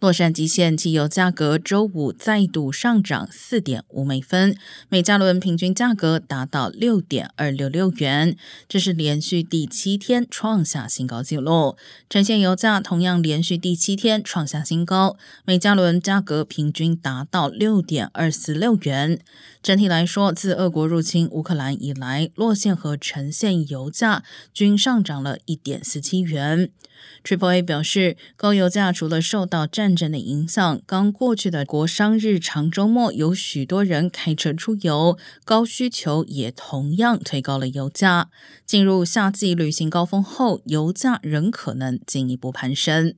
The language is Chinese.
洛杉矶县汽油价格周五再度上涨四点五美分，每加仑平均价格达到六点二六六元，这是连续第七天创下新高纪录。城县油价同样连续第七天创下新高，每加仑价格平均达到六点二四六元。整体来说，自俄国入侵乌克兰以来，洛县和呈县油价均上涨了一点四七元。Triple A 表示，高油价除了受到战正的影响，刚过去的国商日常周末有许多人开车出游，高需求也同样推高了油价。进入夏季旅行高峰后，油价仍可能进一步攀升。